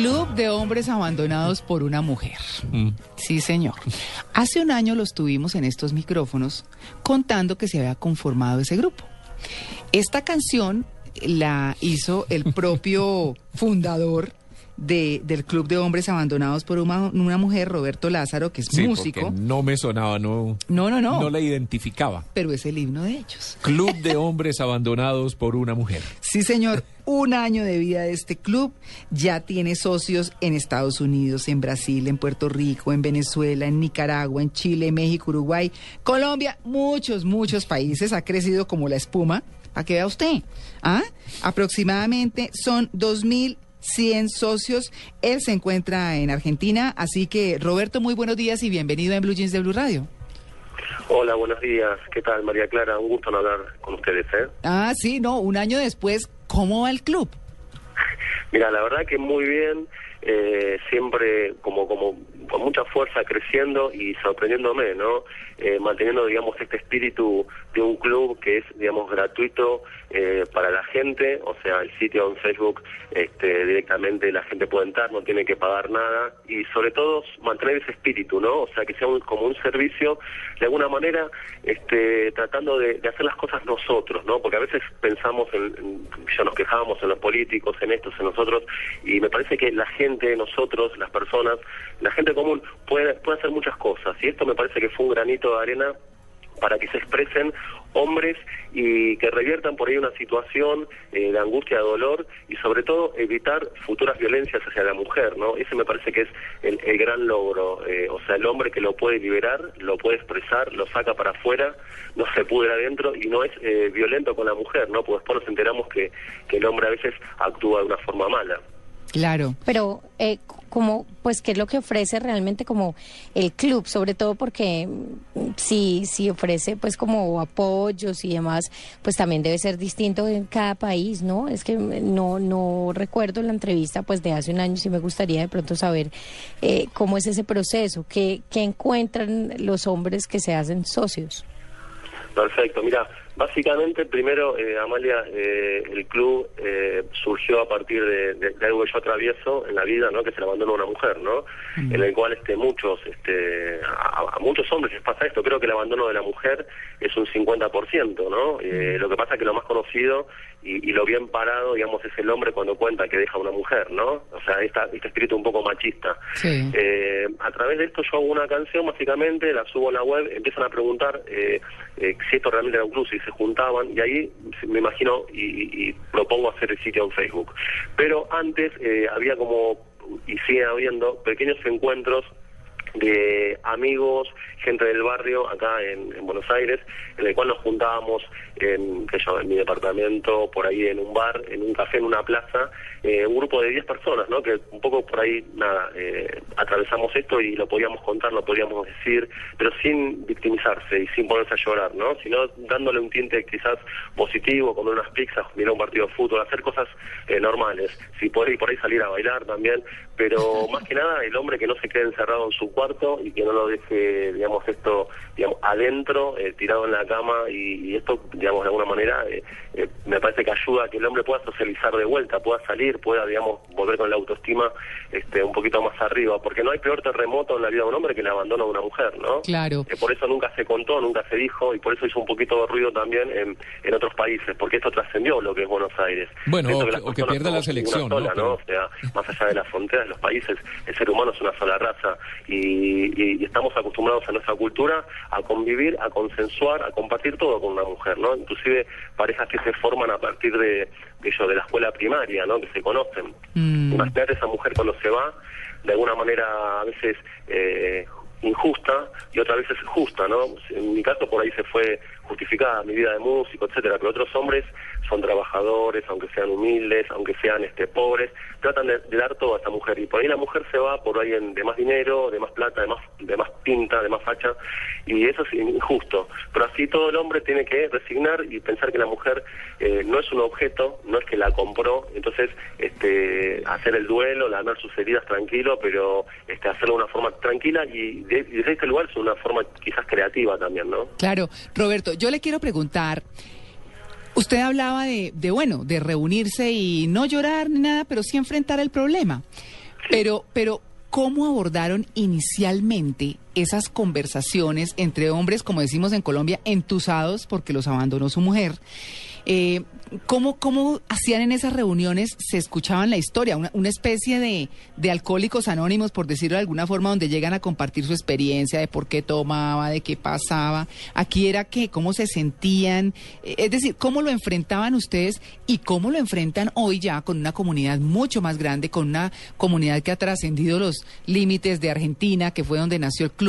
Club de hombres abandonados por una mujer. Mm. Sí, señor. Hace un año los tuvimos en estos micrófonos contando que se había conformado ese grupo. Esta canción la hizo el propio fundador de- del Club de Hombres Abandonados por una, una mujer, Roberto Lázaro, que es Sí, músico. no me sonaba, no, No, no, no. no la identificaba. Pero es el himno de ellos. Club de hombres abandonados por una mujer. Sí, señor. Un año de vida de este club ya tiene socios en Estados Unidos, en Brasil, en Puerto Rico, en Venezuela, en Nicaragua, en Chile, México, Uruguay, Colombia, muchos, muchos países. Ha crecido como la espuma. Para que vea usted. ¿Ah? Aproximadamente son 2.100 socios. Él se encuentra en Argentina. Así que, Roberto, muy buenos días y bienvenido en Blue Jeans de Blue Radio. Hola, buenos días. ¿Qué tal, María Clara? Un gusto en hablar con ustedes, ¿eh? Ah, sí, no, un año después, ¿cómo va el club? Mira, la verdad que muy bien, eh, siempre como como con mucha fuerza creciendo y sorprendiéndome, ¿no? Eh, manteniendo, digamos, este espíritu de un club que es, digamos, gratuito eh, para la gente, o sea, el sitio en Facebook este, directamente la gente puede entrar, no tiene que pagar nada y sobre todo mantener ese espíritu, ¿no? O sea, que sea un- como un servicio de alguna manera este, tratando de, hacer las cosas nosotros, ¿no? Porque a veces pensamos en, en- ya nos quejábamos en los políticos, en estos, en nosotros, y me parece que la gente, nosotros, las personas, la gente común puede, puede hacer muchas cosas, y esto me parece que fue un granito arena para que se expresen hombres y que reviertan por ahí una situación eh, de angustia, de dolor y sobre todo evitar futuras violencias hacia la mujer, ¿no? Ese me parece que es el, gran logro, eh, o sea, el hombre que lo puede liberar, lo puede expresar, lo saca para afuera, no se pudre adentro y no es eh, violento con la mujer, ¿no? Porque después nos enteramos que, que el hombre a veces actúa de una forma mala. Claro. Pero, eh, como, pues, ¿qué es lo que ofrece realmente como el club? Sobre todo porque mm, si, si ofrece, pues, como apoyos y demás, pues también debe ser distinto en cada país, ¿no? Es que mm, no, no recuerdo la entrevista, pues, de hace un año, sí me gustaría de pronto saber eh, cómo es ese proceso, qué, qué encuentran los hombres que se hacen socios. Perfecto, mira, básicamente primero, eh, Amalia, eh, el club eh, surgió a partir de, de- de algo que yo atravieso en la vida, ¿no? Que es el abandono de una mujer, ¿no? En el cual este muchos, este, a, a muchos hombres les pasa esto. Creo que el abandono de la mujer es un 50%, ¿no? Eh, lo que pasa es que lo más conocido y, y lo bien parado, digamos, es el hombre cuando cuenta que deja a una mujer, ¿no? O sea, esta, este espíritu un poco machista. Sí. A través de esto yo hago una canción, básicamente, la subo en la web, empiezan a preguntar si esto realmente era un si se juntaban, y ahí me imagino y, y- propongo hacer el sitio en Facebook. Pero antes eh, había como, y sigue habiendo, pequeños encuentros de amigos, gente del barrio acá en, en Buenos Aires, en el cual nos juntábamos en, sé yo, en mi departamento, por ahí en un bar, en un café, en una plaza, eh, un grupo de 10 personas, ¿no? Que un poco por ahí, nada, eh, atravesamos esto y lo podíamos contar, lo podíamos decir, pero sin victimizarse y sin ponerse a llorar, ¿no? Sino dándole un tinte quizás positivo, comer unas pizzas, mirar un partido de fútbol, hacer cosas eh, normales. Si puede por ahí salir a bailar también, pero más que nada el hombre que no se quede encerrado en su cuarto y que no lo deje, digamos, esto, digamos, adentro, eh, tirado en la cama y, y esto, digamos, de alguna manera, eh, eh, me parece que ayuda a que el hombre pueda socializar de vuelta, pueda salir, pueda, digamos, volver con la autoestima este, un poquito más arriba, porque no hay peor terremoto en la vida de un hombre que el abandono de una mujer, ¿no? Claro. Por eso nunca se contó, nunca se dijo y por eso hizo un poquito de ruido también en, en otros países, porque esto trascendió lo que es Buenos Aires. Bueno, o que- o que pierda la selección, sola, ¿no? ¿no? O sea, más allá de las fronteras de los países, el ser humano es una sola raza y, y- y estamos acostumbrados a nuestra cultura a convivir, a consensuar, a compartir todo con una mujer, ¿no? Inclusive parejas que se forman a partir de, de, ello, de la escuela primaria, ¿no? Que se conocen. Mm. Imagínate esa mujer cuando se va, de alguna manera a veces eh, injusta y otras veces justa, ¿no? En mi caso por ahí se fue justificada mi vida de músico, etcétera, pero otros hombres son trabajadores, aunque sean humildes, aunque sean este pobres, tratan de, dar todo a esta mujer. Y por ahí la mujer se va por ahí en- de más dinero, de más plata, de más de más pinta, de más facha y eso es injusto, pero así todo el hombre tiene que resignar y pensar que la mujer eh, no es un objeto, no es que la compró, entonces este hacer el duelo, lamer sus heridas tranquilo, pero este hacerlo de una forma tranquila y desde este lugar es una forma quizás creativa también, ¿no? Claro, Roberto, yo le quiero preguntar, usted hablaba de, de, bueno, de reunirse y no llorar ni nada, pero sí enfrentar el problema. Pero, pero, ¿cómo abordaron inicialmente esas conversaciones entre hombres, como decimos en Colombia, entusados porque los abandonó su mujer? Eh, ¿cómo, ¿Cómo hacían en esas reuniones? Se escuchaban la historia, una, una especie de, de alcohólicos anónimos, por decirlo de alguna forma, donde llegan a compartir su experiencia de por qué tomaba, de qué pasaba. Aquí era que, cómo se sentían, eh, es decir, cómo lo enfrentaban ustedes y cómo lo enfrentan hoy ya con una comunidad mucho más grande, con una comunidad que ha trascendido los límites de Argentina, que fue donde nació el club.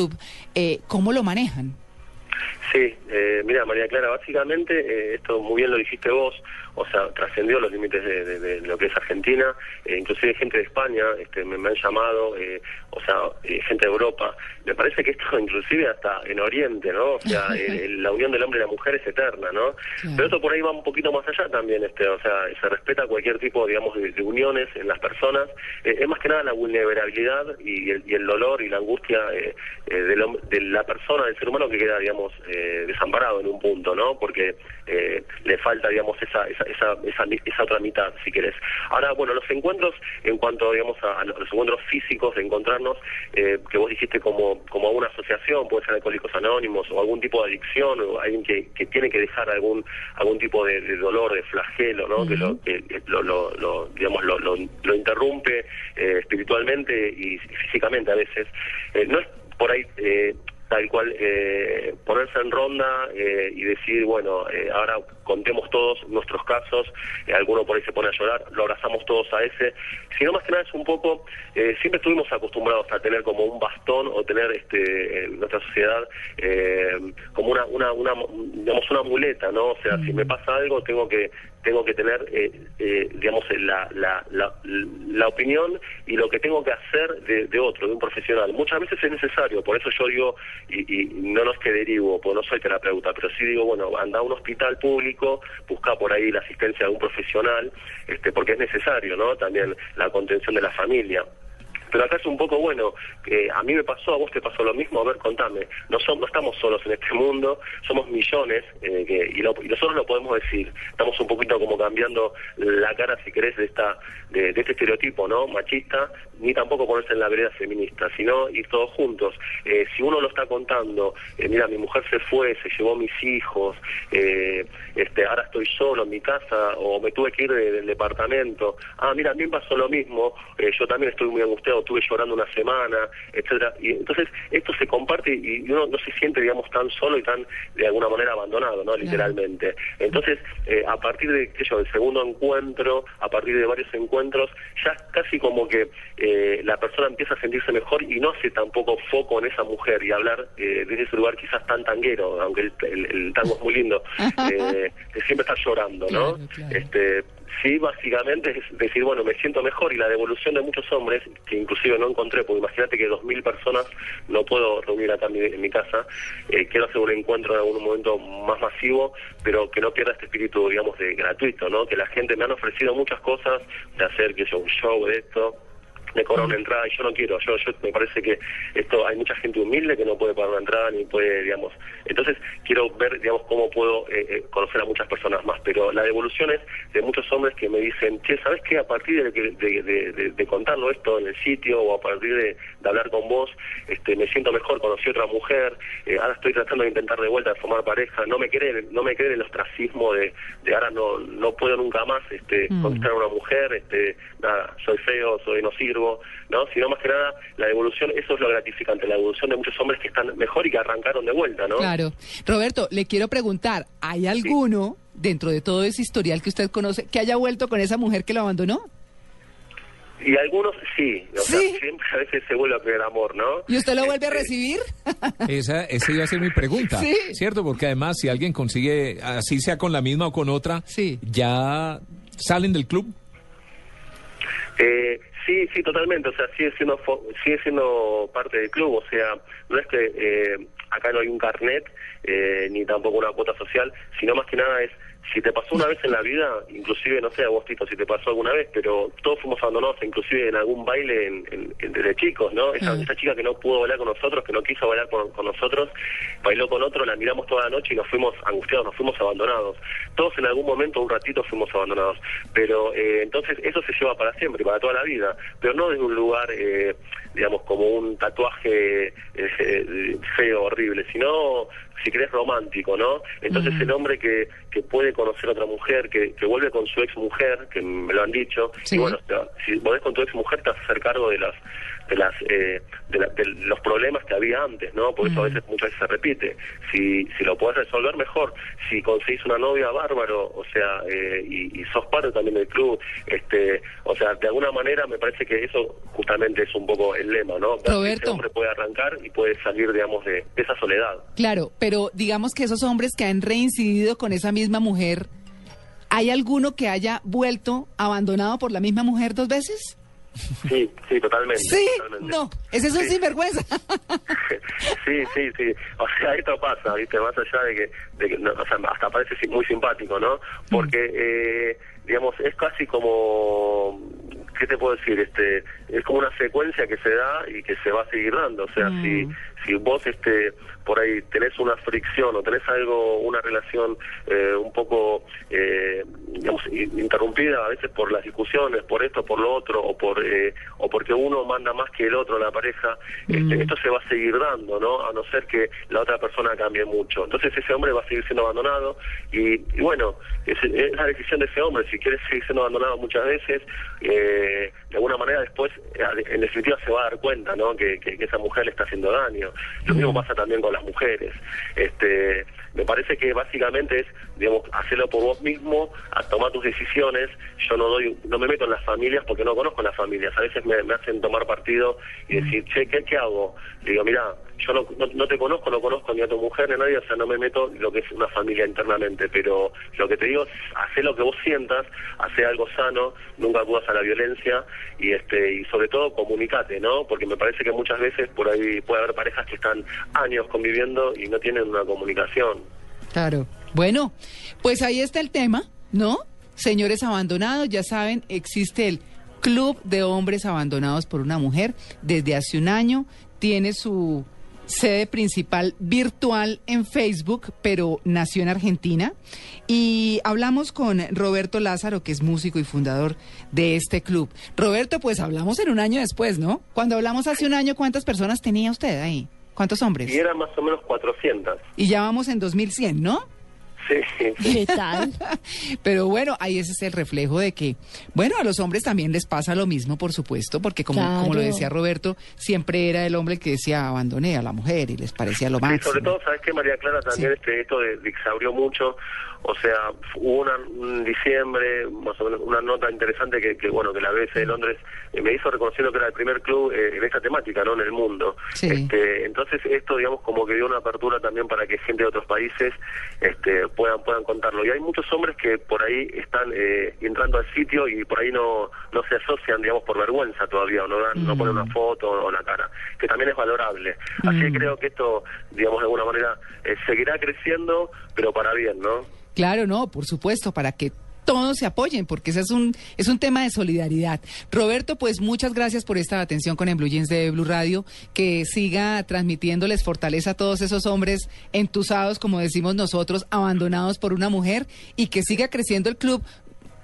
Eh, ¿Cómo lo manejan? Sí, eh, mira María Clara, básicamente eh, esto muy bien lo dijiste vos, o sea, trascendió los límites de, lo que es Argentina, eh, inclusive gente de España este, me, han llamado, eh, o sea, gente de Europa. Me parece que esto inclusive hasta en Oriente, ¿no? O sea, la unión del hombre y la mujer es eterna, ¿no? Pero esto por ahí va un poquito más allá también, este, o sea, se respeta cualquier tipo, digamos, de, uniones en las personas. es más que nada la vulnerabilidad y el, y el dolor y la angustia de, de, la persona, del ser humano que queda, digamos, desamparado en un punto, ¿no? Porque le falta, digamos, esa, esa esa, esa, esa otra mitad, si querés. Ahora, bueno, los encuentros, en cuanto, digamos, a, los encuentros físicos de encontrarnos, eh, que vos dijiste como, como una asociación, puede ser Alcohólicos Anónimos, o algún tipo de adicción, o alguien que, que tiene que dejar algún algún tipo de, dolor, de flagelo, ¿no? Que, lo, que lo, lo, digamos, lo, lo, interrumpe eh, espiritualmente y físicamente a veces. Eh, no es por ahí tal cual eh, ponerse en ronda eh, y decir, bueno, eh, ahora contemos todos nuestros casos, alguno por ahí se pone a llorar, lo abrazamos todos a ese, sino más que nada es un poco, siempre estuvimos acostumbrados a tener como un bastón o tener este en nuestra sociedad como una, una, una, digamos, una muleta, ¿no? O sea, si me pasa algo tengo que tengo que tener, eh, eh, digamos, la, la, la, opinión y lo que tengo que hacer de, otro, de un profesional. Muchas veces es necesario, por eso yo digo, y, y no nos que derivo, porque no soy terapeuta, pero sí digo, bueno, anda a un hospital público, busca por ahí la asistencia de un profesional, este, porque es necesario, ¿no? También la contención de la familia. Pero acá es un poco bueno, a mí me pasó, a vos te pasó lo mismo, a ver, contame, no, somos, no estamos solos en este mundo, somos millones eh, que, y, nosotros lo podemos decir, estamos un poquito como cambiando la cara, si querés, de, esta, de, este estereotipo no machista, ni tampoco ponerse en la vereda feminista, sino ir todos juntos. Eh, si uno lo está contando, eh, mira, mi mujer se fue, se llevó mis hijos, este, ahora estoy solo en mi casa, o me tuve que ir del departamento, ah, mira, a mí me pasó lo mismo, yo también estoy muy angustiado estuve llorando una semana, etcétera. Y entonces esto se comparte y uno no se siente, digamos, tan solo y tan de alguna manera abandonado, ¿no? Literalmente. Entonces, eh, a partir de, qué yo, del segundo encuentro, a partir de varios encuentros, ya casi como que eh, la persona empieza a sentirse mejor y no hace tampoco foco en esa mujer y hablar eh, desde ese lugar quizás tan tanguero, aunque el, tango es muy lindo, que siempre está llorando, ¿no? Este, Sí, básicamente es decir, bueno, me siento mejor y la devolución de muchos hombres, que inclusive no encontré, porque imagínate que dos mil personas no puedo reunir acá en mi, casa, eh, quiero hacer un encuentro en algún momento más masivo, pero que no pierda este espíritu, digamos, de gratuito, ¿no? Que la gente me han ofrecido muchas cosas, de hacer, que yo, un show de esto, me cobra una entrada y yo no quiero, yo, yo me parece que esto hay mucha gente humilde que no puede pagar una entrada ni puede, digamos, entonces quiero ver, digamos, cómo puedo eh, eh, conocer a muchas personas más, pero la devolución es de muchos hombres que me dicen, che, ¿sabes qué? A partir de, de, contarlo esto en el sitio o a partir de, hablar con vos, este, me siento mejor, conocí a otra mujer, eh, ahora estoy tratando de intentar de vuelta de formar pareja, no me creen, no me creen el ostracismo de, de ahora no, no puedo nunca más este, mm. conquistar a una mujer, este, nada, soy feo, soy no sirvo, ¿no? Sino más que nada la devolución, eso es lo gratificante, la devolución de muchos hombres que están mejor y que arrancaron de vuelta, ¿no? Claro. Roberto, le quiero preguntar, ¿hay alguno dentro de todo ese historial que usted conoce que haya vuelto con esa mujer que lo abandonó? Y algunos sí, o Sea, siempre a veces se vuelve a amor, ¿no? ¿Y usted lo vuelve a este, recibir? Esa, esa iba a ser mi pregunta, ¿Sí? ¿cierto? Porque además si alguien consigue, así sea con la misma o con otra, sí. ¿ya salen del club? Eh, Sí, sí, totalmente. O sea, sigue siendo sigue siendo parte del club. O sea, no es que eh, acá no hay un carnet eh, ni tampoco una cuota social, sino más que nada es si te pasó una vez en la vida, inclusive, no sé, a vos, Tito, si te pasó alguna vez, pero todos fuimos abandonados, inclusive en algún baile en, desde chicos, ¿no? Esa, esa, chica que no pudo bailar con nosotros, que no quiso bailar con, nosotros, bailó con otro, la miramos toda la noche y nos fuimos angustiados, nos fuimos abandonados. Todos en algún momento, un ratito, fuimos abandonados. Pero eh, entonces eso se lleva para siempre, para toda la vida, pero no desde un lugar, eh, digamos, como un tatuaje eh, feo, horrible, sino si querés, romántico, ¿no? Entonces el hombre que, que puede conocer a otra mujer, que, que vuelve con su ex mujer, que me lo han dicho, y bueno, si volvés con tu ex mujer te vas a hacer cargo de las de las eh, de, los problemas que había antes, ¿no? Por eso a veces muchas veces se repite. Si si lo puedes resolver mejor, si conseguís una novia bárbaro, o sea, eh, y, y, sos parte también del club, este, o sea, de alguna manera me parece que eso justamente es un poco el lema, ¿no? Roberto. hombre puede arrancar y puede salir, digamos, de, de esa soledad. Claro, pero digamos que esos hombres que han reincidido con esa misma mujer, ¿hay alguno que haya vuelto abandonado por la misma mujer dos veces? Sí, sí, totalmente. Sí, no, ese es un sinvergüenza. sí, sí, sí. O sea, esto pasa, ¿viste? Más allá de que, de que o sea, hasta parece muy simpático, ¿no? Porque, mm. eh, digamos, es casi como ¿qué te puedo decir? Este, es como una secuencia que se da y que se va a seguir dando. O sea, si, mm. si vos este, por ahí tenés una fricción o tenés algo, una relación eh, un poco, eh, digamos, interrumpida a veces por las discusiones, por esto, por lo otro, o por eh, o porque uno manda más que el otro la pareja, este, mm. esto se va a seguir dando, ¿no? A no ser que la otra persona cambie mucho. Entonces ese hombre va a seguir siendo abandonado y, bueno, es, es, la decisión de ese hombre. Si quiere seguir siendo abandonado muchas veces, eh, de alguna manera después, en definitiva, se va a dar cuenta ¿no? que, esa mujer le está haciendo daño. Lo mismo pasa también con las mujeres. Este, me parece que básicamente es, digamos, hacerlo por vos mismo, a tomar tus decisiones. Yo no doy, no me meto en las familias porque no conozco las familias. A veces me, hacen tomar partido y decir, che, ¿qué, qué hago? Digo, mira, yo no, no, te conozco, no conozco ni a tu mujer ni a nadie, o sea, no me meto lo que es una familia internamente, pero lo que te digo es, hacer lo que vos sientas, hacer algo sano, nunca acudas a la violencia y este y sobre todo comunicate, ¿no? Porque me parece que muchas veces por ahí puede haber parejas que están años conviviendo y no tienen una comunicación. Claro. Bueno, pues ahí está el tema, ¿no? Señores abandonados, ya saben, existe el Club de Hombres Abandonados por una Mujer desde hace un año, tiene su sede principal virtual en Facebook, pero nació en Argentina. Y hablamos con Roberto Lázaro, que es músico y fundador de este club. Roberto, pues hablamos en un año después, ¿no? Cuando hablamos hace un año, ¿cuántas personas tenía usted ahí? ¿Cuántos hombres? Y eran más o menos 400. Y ya vamos en 2100, ¿no? Sí. ¿Qué tal? Pero bueno, ahí ese es el reflejo de que, bueno, a los hombres también les pasa lo mismo, por supuesto, porque como, como lo decía Roberto, siempre era el hombre que decía abandoné a la mujer y les parecía lo máximo. Y sobre todo, ¿sabes qué, María Clara? También este, esto de, de, se abrió mucho o sea, hubo una, un diciembre, más o menos, una nota interesante que, que bueno, que la BBC de Londres eh, me hizo reconociendo que era el primer club eh, en esta temática, ¿no? En el mundo. Este, entonces, esto, digamos, como que dio una apertura también para que gente de otros países este, puedan puedan contarlo. Y hay muchos hombres que por ahí están eh, entrando al sitio y por ahí no, no se asocian, digamos, por vergüenza todavía, o no, dan, no ponen una mm. foto o la cara, que también es valorable. Así que mm. creo que esto, digamos, de alguna manera seguirá creciendo, pero para bien, ¿no? Claro, no, por supuesto, para que todos se apoyen, porque ese es un, es un tema de solidaridad. Roberto, pues muchas gracias por esta atención con el Blue Jeans de Blue Radio, que siga transmitiéndoles fortaleza a todos esos hombres entusados, como decimos nosotros, abandonados por una mujer, y que siga creciendo el club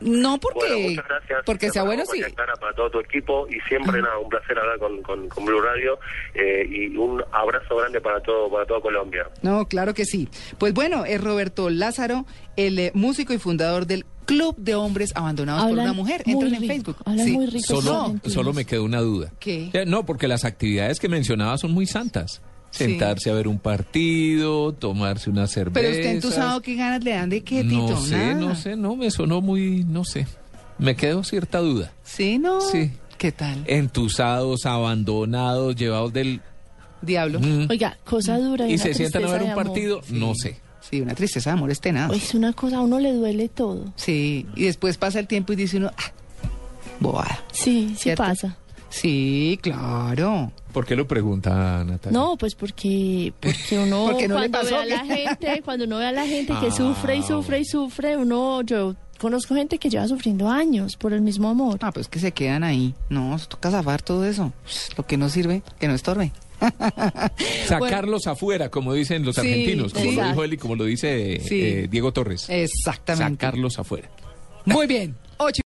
no porque, porque sea bueno, sí. Para todo tu equipo y siempre nada, un placer hablar con, con, Blue Radio eh, y un abrazo grande para todo para todo Colombia. No, claro que sí. Pues bueno, es Roberto Lázaro, el eh, músico y fundador del Club de Hombres Abandonados por una Mujer. Entren en Facebook. Solo, solo me quedó una duda. ¿Qué? No, porque las actividades que mencionaba son muy santas sentarse a ver un partido, tomarse una cerveza. Pero usted entusado, ¿qué ganas le dan de qué, Tito? No sé, no sé, no, me sonó muy, no sé. Me quedó cierta duda. ¿Sí, no? Sí. ¿Qué tal? Entusados, abandonados, llevados del... Diablo. Oiga, cosa dura. Y, se sientan a ver un partido, no sé. Sí, una tristeza de amor es tenaz. Es una cosa, a uno le duele todo. Sí, y después pasa el tiempo y dice uno, ah, boada. Sí, sí pasa. Sí, claro. ¿Por qué lo pregunta Natalia? No, pues porque, porque uno cuando ve a la gente, cuando uno ve a la gente que sufre y ah, sufre y sufre, uno, yo conozco gente que lleva sufriendo años por el mismo amor. Ah, pues que se quedan ahí. No, toca zafar todo eso. Lo que no sirve, que no estorbe. Sacarlos afuera, como dicen los argentinos, como lo dijo él y como lo dice eh, Diego Torres. Exactamente. Sacarlos afuera. Muy bien.